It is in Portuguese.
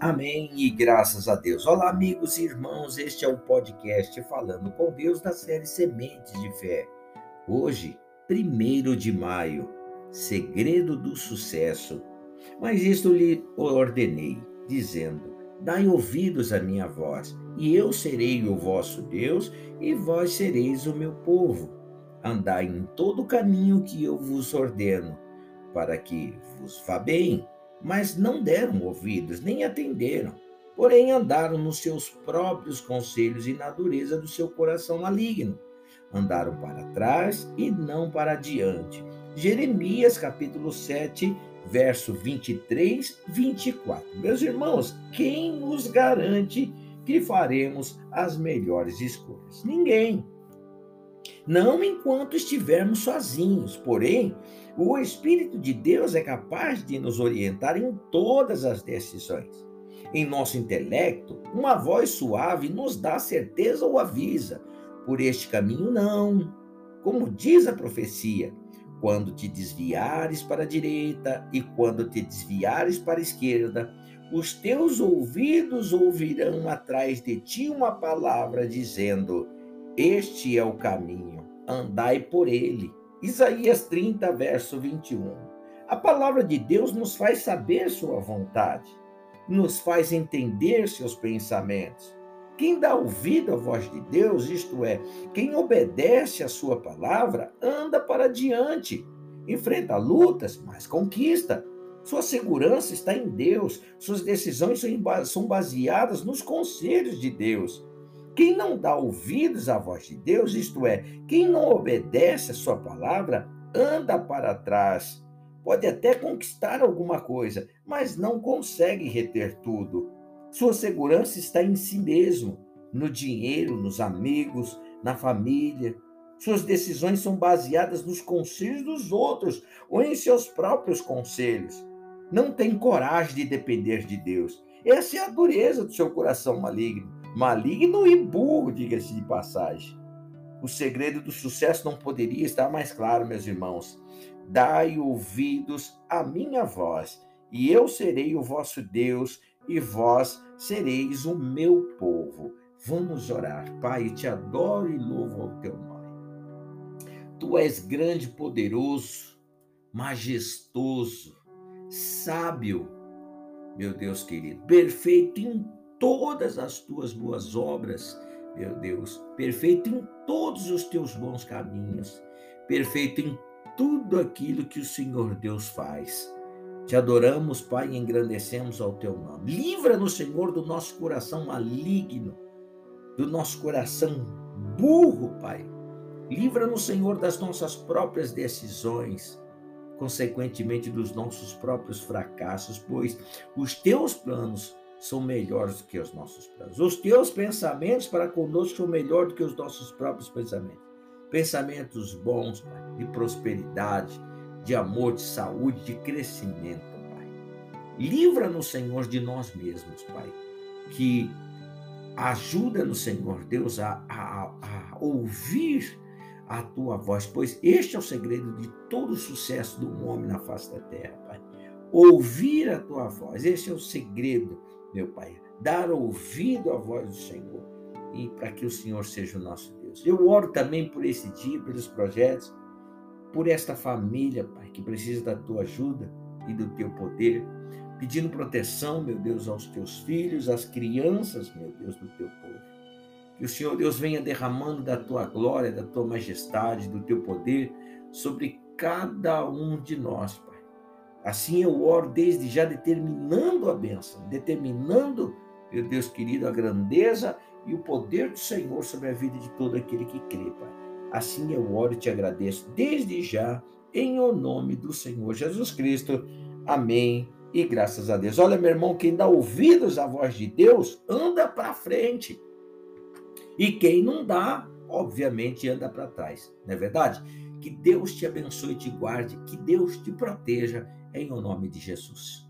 Amém e graças a Deus. Olá, amigos e irmãos, este é o podcast Falando com Deus da série Sementes de Fé. Hoje, 1 de maio, Segredo do Sucesso. Mas isto lhe ordenei, dizendo: Dai ouvidos à minha voz, e eu serei o vosso Deus, e vós sereis o meu povo. Andai em todo o caminho que eu vos ordeno, para que vos vá bem mas não deram ouvidos, nem atenderam. Porém, andaram nos seus próprios conselhos e na dureza do seu coração maligno. Andaram para trás e não para adiante. Jeremias capítulo 7, verso 23, 24. Meus irmãos, quem nos garante que faremos as melhores escolhas? Ninguém. Não enquanto estivermos sozinhos, porém, o Espírito de Deus é capaz de nos orientar em todas as decisões. Em nosso intelecto, uma voz suave nos dá certeza ou avisa: por este caminho não. Como diz a profecia, quando te desviares para a direita e quando te desviares para a esquerda, os teus ouvidos ouvirão atrás de ti uma palavra dizendo: Este é o caminho, andai por ele. Isaías 30, verso 21. A palavra de Deus nos faz saber sua vontade, nos faz entender seus pensamentos. Quem dá ouvido à voz de Deus, isto é, quem obedece à sua palavra, anda para diante, enfrenta lutas, mas conquista. Sua segurança está em Deus, suas decisões são baseadas nos conselhos de Deus. Quem não dá ouvidos à voz de Deus, isto é, quem não obedece a sua palavra, anda para trás. Pode até conquistar alguma coisa, mas não consegue reter tudo. Sua segurança está em si mesmo, no dinheiro, nos amigos, na família. Suas decisões são baseadas nos conselhos dos outros ou em seus próprios conselhos. Não tem coragem de depender de Deus. Essa é a dureza do seu coração maligno maligno e burro, diga-se de passagem. O segredo do sucesso não poderia estar mais claro, meus irmãos. Dai ouvidos à minha voz, e eu serei o vosso Deus, e vós sereis o meu povo. Vamos orar. Pai, te adoro e louvo ao teu nome. Tu és grande, poderoso, majestoso, sábio, meu Deus querido, perfeito em todas as tuas boas obras, meu Deus, perfeito em todos os teus bons caminhos, perfeito em tudo aquilo que o Senhor Deus faz. Te adoramos, Pai, e engrandecemos ao teu nome. Livra-nos, Senhor, do nosso coração maligno, do nosso coração burro, Pai. Livra-nos, Senhor, das nossas próprias decisões, consequentemente dos nossos próprios fracassos, pois os teus planos são melhores do que os nossos planos. Os teus pensamentos para conosco são melhores do que os nossos próprios pensamentos. Pensamentos bons, Pai, de prosperidade, de amor, de saúde, de crescimento, Pai. Livra-nos, Senhor, de nós mesmos, Pai. Que ajuda-nos, Senhor Deus, a, a, a ouvir a tua voz, pois este é o segredo de todo o sucesso do homem na face da terra, Pai. Ouvir a tua voz, este é o segredo meu Pai, dar ouvido à voz do Senhor e para que o Senhor seja o nosso Deus. Eu oro também por esse dia, pelos projetos, por esta família, Pai, que precisa da tua ajuda e do teu poder, pedindo proteção, meu Deus, aos teus filhos, às crianças, meu Deus, do teu povo. Que o Senhor Deus venha derramando da tua glória, da tua majestade, do teu poder sobre cada um de nós, Pai Assim eu oro desde já determinando a bênção, determinando, meu Deus querido, a grandeza e o poder do Senhor sobre a vida de todo aquele que crê, Pai. Assim eu oro e te agradeço desde já, em o nome do Senhor Jesus Cristo. Amém. E graças a Deus. Olha, meu irmão, quem dá ouvidos à voz de Deus, anda para frente. E quem não dá, obviamente, anda para trás. Não é verdade? Que Deus te abençoe e te guarde, que Deus te proteja em o nome de Jesus.